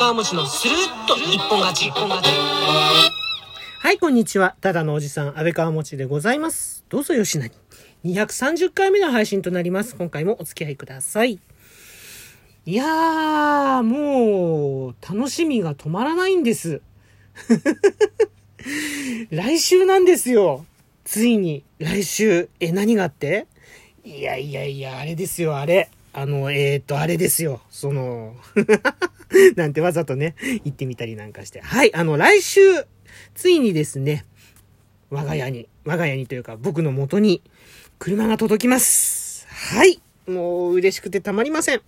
川餅のスルッと一本勝ち。一本勝ち。はい、こんにちは。ただのおじさん、安倍川持でございます。どうぞよしなに。230回目の配信となります。今回もお付き合いください。いやー、もう、楽しみが止まらないんです。来週なんですよ。ついに、来週。え、何があって？いやいやいや、あれですよ、あれ。あの、えー、っと、あれですよ。その、なんてわざとね、言ってみたりなんかして。はい、あの、来週、ついにですね、我が家に、我が家にというか僕の元に車が届きます。はい。もう嬉しくてたまりません。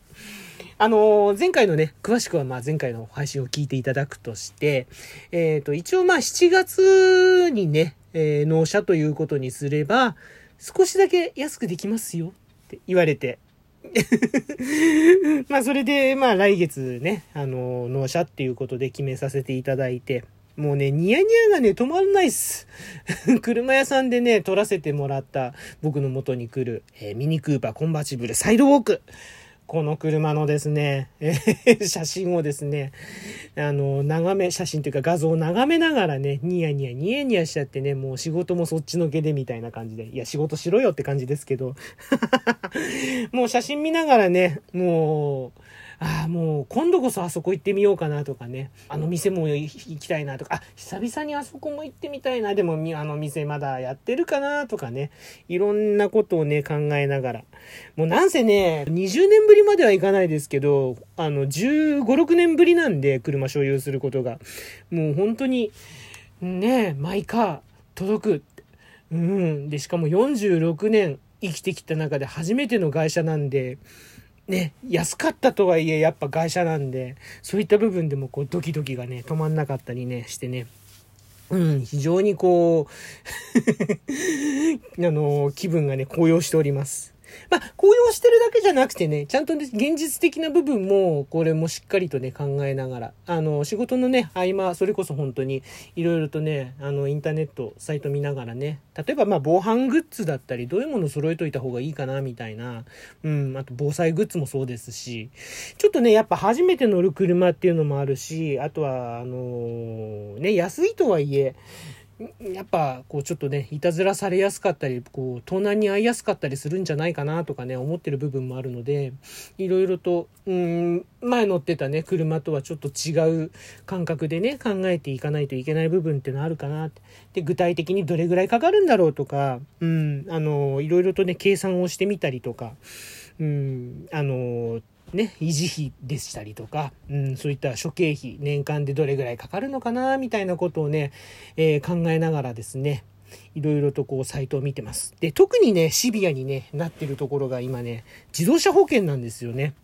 あの前回のね、詳しくはまあ前回の配信を聞いていただくとして、えっ、と、一応まあ7月にね、えー納車ということにすれば、少しだけ安くできますよって言われて、まあそれで、まあ来月ね、あの納車っていうことで決めさせていただいて、もうね、ニヤニヤがね、止まんないっす。車屋さんでね、撮らせてもらった僕の元に来る、えーミニクーパーコンバチブルサイドウォーク。この車のですね、写真をですね、あの、眺め、写真というか画像を眺めながらね、ニヤニヤ、ニヤニヤしちゃってね、もう仕事もそっちのけでみたいな感じで、いや、仕事しろよって感じですけど、もう写真見ながらね、もう、ああ、もう今度こそあそこ行ってみようかなとかね、あの店も行きたいなとか、あ、久々にあそこも行ってみたいな、でもみあの店まだやってるかなとかね、いろんなことをね、考えながら。もうなんせね、20年ぶりまではいかないですけど、あの、15、6年ぶりなんで、車所有することが。もう本当に、ね、マイカー届く。うん。で、しかも46年生きてきた中で初めての会社なんで、ね、安かったとはいえやっぱ会社なんで、そういった部分でもこうドキドキがね、止まんなかったりね、してね。うん、非常にこう、あの、気分がね、高揚しております。まあ、高揚してるだけじゃなくてね、ちゃんとね、現実的な部分も、これもしっかりとね、考えながら、あの、仕事のね、合間、それこそ本当に、いろいろとね、あの、インターネット、サイト見ながらね、例えばまあ、防犯グッズだったり、どういうもの揃えといた方がいいかな、みたいな、うん、あと防災グッズもそうですし、ちょっとね、やっぱ初めて乗る車っていうのもあるし、あとは、あのね、安いとはいえ、やっぱこうちょっとねいたずらされやすかったりこう盗難に遭いやすかったりするんじゃないかなとかね思ってる部分もあるのでいろいろとうん前乗ってたね車とはちょっと違う感覚でね考えていかないといけない部分っていうのはあるかなって。で具体的にどれぐらいかかるんだろうとかうんあのいろいろとね計算をしてみたりとかうんあのね、維持費でしたりとか、うん、そういった諸経費、年間でどれぐらいかかるのかな、みたいなことをね、えー考えながらですね、いろいろとこうサイトを見てます。で、特にね、シビアにね、なってるところが今ね、自動車保険なんですよね。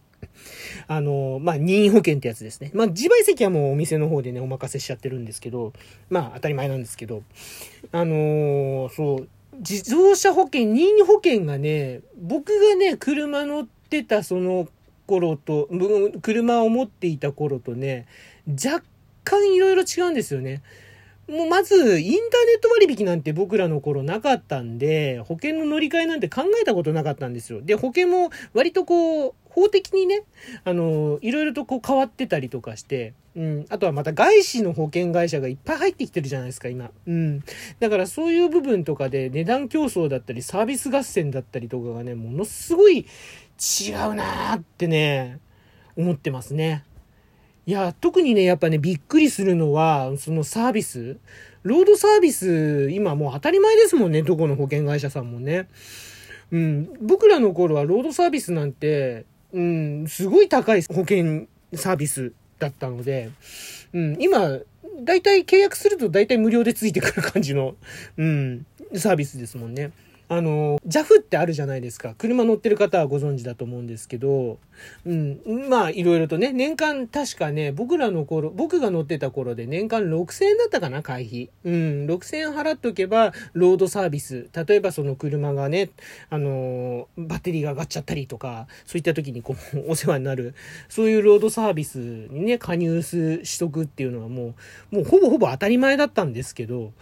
あの、まあ、任意保険ってやつですね。まあ、自賠責はもうお店の方でね、お任せしちゃってるんですけど、まあ、当たり前なんですけど、あのーそう、自動車保険、任意保険がね、僕がね、車乗ってたその頃と、車を持っていた頃とね、若干いろいろ違うんですよね。もうまず、インターネット割引なんて僕らの頃なかったんで、保険の乗り換えなんて考えたことなかったんですよ。で、保険も割とこう、法的にね、あの、いろいろとこう変わってたりとかして、うん。あとはまた外資の保険会社がいっぱい入ってきてるじゃないですか、今。うん。だからそういう部分とかで値段競争だったり、サービス合戦だったりとかがね、ものすごい違うなーってね、思ってますね。いや、特にね、やっぱね、びっくりするのは、そのサービス。ロードサービス、今もう当たり前ですもんね、どこの保険会社さんもね。うん、僕らの頃はロードサービスなんて、うん、すごい高い保険サービスだったので、うん、今、だいたい契約するとだいたい無料でついてくる感じの、うん、サービスですもんね。あの、JAF ってあるじゃないですか。車乗ってる方はご存知だと思うんですけど、うん、まあ、いろいろとね、年間確かね、僕らの頃、僕が乗ってた頃で年間6000円だったかな、会費。うん、6000円払っとけば、ロードサービス。例えばその車がね、あの、バッテリーが上がっちゃったりとか、そういった時にこう、お世話になる、そういうロードサービスにね、加入す、しとくっていうのはもう、もうほぼほぼ当たり前だったんですけど、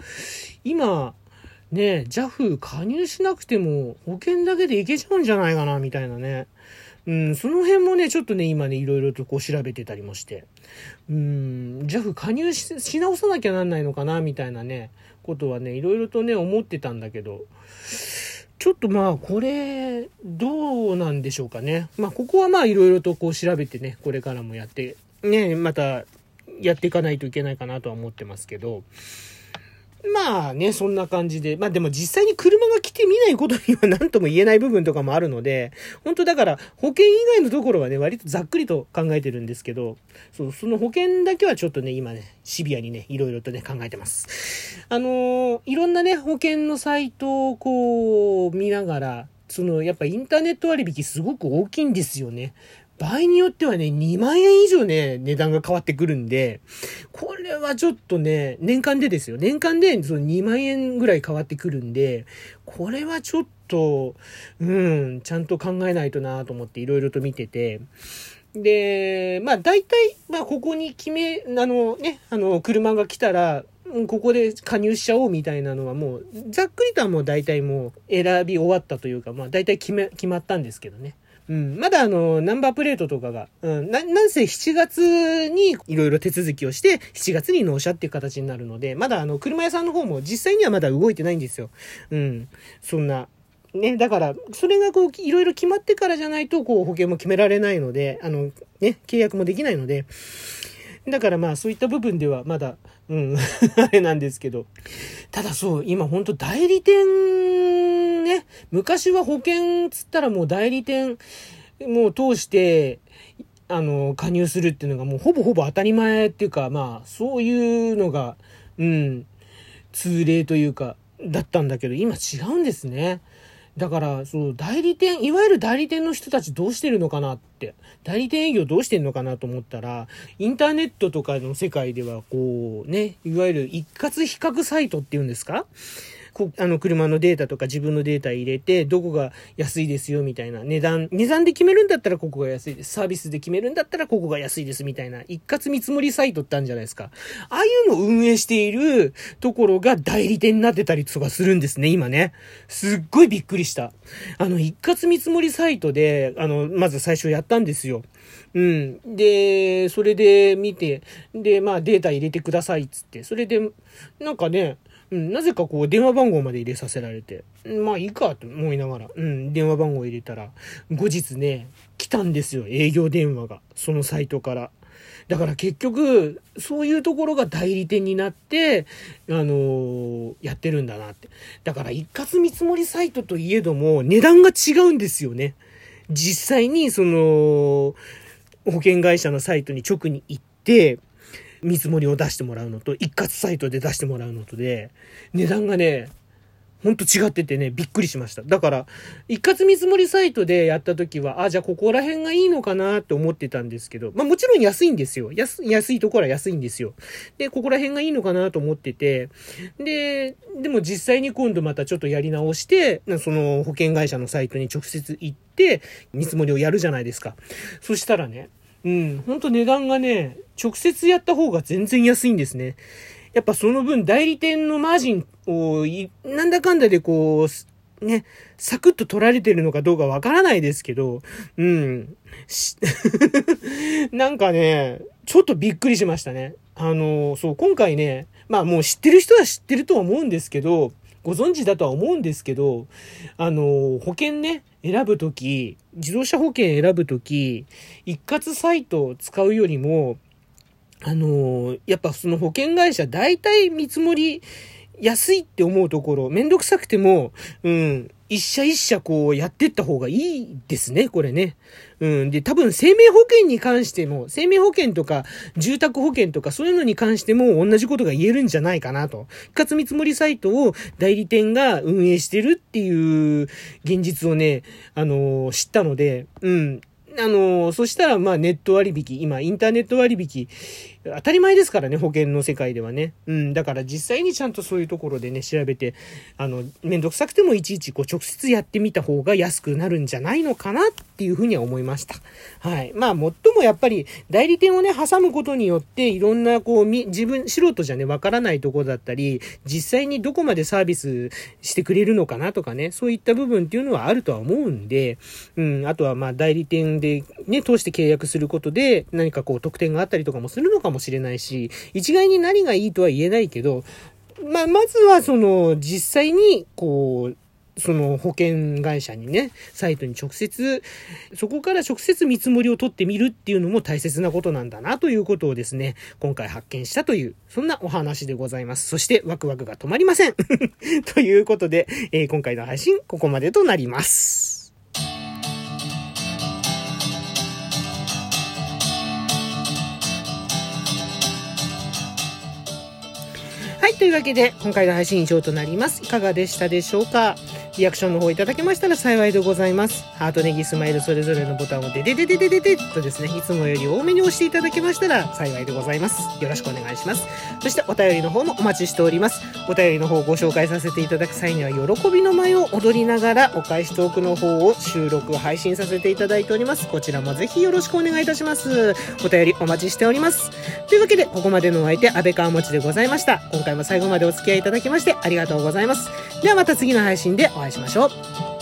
今、ね、JAF 加入しなくても保険だけでいけちゃうんじゃないかな、みたいなね。うん、その辺もね、ちょっとね、今ね、いろいろとこう調べてたりもして、うん、JAF 加入し直さなきゃなんないのかな、みたいなね、ことはね、いろいろとね、思ってたんだけど、ちょっとまあ、これ、どうなんでしょうかね。まあ、ここはまあ、いろいろとこう調べてね、これからもやって、ね、また、やっていかないといけないかなとは思ってますけど、まあね、そんな感じで。まあでも実際に車が来てみないことには何とも言えない部分とかもあるので、本当だから保険以外のところはね、割とざっくりと考えてるんですけど、そう、その保険だけはちょっとね、今ね、シビアにね、いろいろとね、考えてます。あのーいろんなね、保険のサイトをこう、見ながら、その、やっぱインターネット割引すごく大きいんですよね。場合によってはね、2万円以上ね、値段が変わってくるんで、これはちょっとね、年間でですよ。年間でその2万円ぐらい変わってくるんで、これはちょっと、うん、ちゃんと考えないとなと思っていろいろと見てて、で、まあ大体、まあここに決め、あのね、あの、車が来たら、ここで加入しちゃおうみたいなのはもう、ざっくりとはもう大体もう選び終わったというか、まあ大体決め、決まったんですけどね。うん。まだあの、ナンバープレートとかが、うん。な、なんせ7月にいろいろ手続きをして、7月に納車っていう形になるので、まだあの、車屋さんの方も実際にはまだ動いてないんですよ。うん。そんな。ね、だから、それがこう、いろいろ決まってからじゃないと、こう、保険も決められないので、あの、ね、契約もできないので、だからまあそういった部分ではまだ、うん、あれなんですけど。ただそう、今ほんと代理店ね、昔は保険つったらもう代理店もう通して、あの、加入するっていうのがもうほぼほぼ当たり前っていうか、まあそういうのが、うん、通例というか、だったんだけど、今違うんですね。だから、そう、代理店、いわゆる代理店の人たちどうしてるのかなって、代理店営業どうしてんのかなと思ったら、インターネットとかの世界では、こう、ね、いわゆる一括比較サイトっていうんですかこあの、車のデータとか自分のデータ入れて、どこが安いですよ、みたいな。値段、値段で決めるんだったらここが安いです。サービスで決めるんだったらここが安いです、みたいな。一括見積もりサイトってあるんじゃないですか。ああいうのを運営しているところが代理店になってたりとかするんですね、今ね。すっごいびっくりした。あの、一括見積もりサイトで、あの、まず最初やったんですよ。うん。で、それで見て、で、まあデータ入れてくださいっつって、それで、なんかね、うん、なぜかこう電話番号まで入れさせられて、まあいいかと思いながら、うん、電話番号入れたら、後日ね、来たんですよ、営業電話が。そのサイトから。だから結局、そういうところが代理店になって、あのーやってるんだなって。だから一括見積もりサイトといえども、値段が違うんですよね。実際に、その、保険会社のサイトに直に行って、見積もりを出してもらうのと、一括サイトで出してもらうのとで、値段がね、ほんと違っててね、びっくりしました。だから、一括見積もりサイトでやった時は、あ、じゃあここら辺がいいのかなって思ってたんですけど、まあもちろん安いんですよ。安安いところは安いんですよ。で、ここら辺がいいのかなと思ってて、で、でも実際に今度またちょっとやり直して、その保険会社のサイトに直接行って、見積もりをやるじゃないですか。そしたらね、うん、ほんと値段がね、直接やった方が全然安いんですね。やっぱその分代理店のマージンを、なんだかんだでこう、ね、サクッと取られてるのかどうかわからないですけど、うん。なんかね、ちょっとびっくりしましたね。あの、そう、今回ね、まあもう知ってる人は知ってるとは思うんですけど、ご存知だとは思うんですけど、あの、保険ね、選ぶとき、自動車保険選ぶとき、一括サイトを使うよりも、あのやっぱその保険会社、大体見積もり安いって思うところ、めんどくさくても、うん、一社一社こうやってった方がいいですね、これね。うん。で、多分生命保険に関しても、生命保険とか住宅保険とかそういうのに関しても同じことが言えるんじゃないかなと。一括見積もりサイトを代理店が運営してるっていう現実をね、あの知ったので、うん。あのそしたら、まあ、ネット割引、今、インターネット割引、当たり前ですからね、保険の世界ではね。うん、だから実際にちゃんとそういうところでね、調べて、あの、めんどくさくてもいちいちこう直接やってみた方が安くなるんじゃないのかなっていうふうには思いました。はい。まあ、もっともやっぱり代理店をね、挟むことによって、いろんなこう、自分、素人じゃね、わからないところだったり、実際にどこまでサービスしてくれるのかなとかね、そういった部分っていうのはあるとは思うんで、うん、あとはまあ代理店ででね、通して契約することで何かこう特典があったりとかもするのかもしれないし、一概に何がいいとは言えないけど、ま、まずはその、実際に、こう、その保険会社にね、サイトに直接、そこから直接見積もりを取ってみるっていうのも大切なことなんだなということをですね、今回発見したという、そんなお話でございます。そしてワクワクが止まりません ということで、えー、今回の配信、ここまでとなります。というわけで、今回の配信以上となります。いかがでしたでしょうか？リアクションの方いただけましたら幸いでございます。ハート、ネギ、スマイルそれぞれのボタンをデデデデデデデとですね、いつもより多めに押していただけましたら幸いでございます。よろしくお願いします。そしてお便りの方もお待ちしております。お便りの方をご紹介させていただく際には、喜びの舞を踊りながらお返しトークの方を収録、配信させていただいております。こちらもぜひよろしくお願いいたします。お便りお待ちしております。というわけで、ここまでのお相手、安倍川もちでございました。今回も最後までお付き合いいただきましてありがとうございます。ではまた次の配信でお会いしましょう。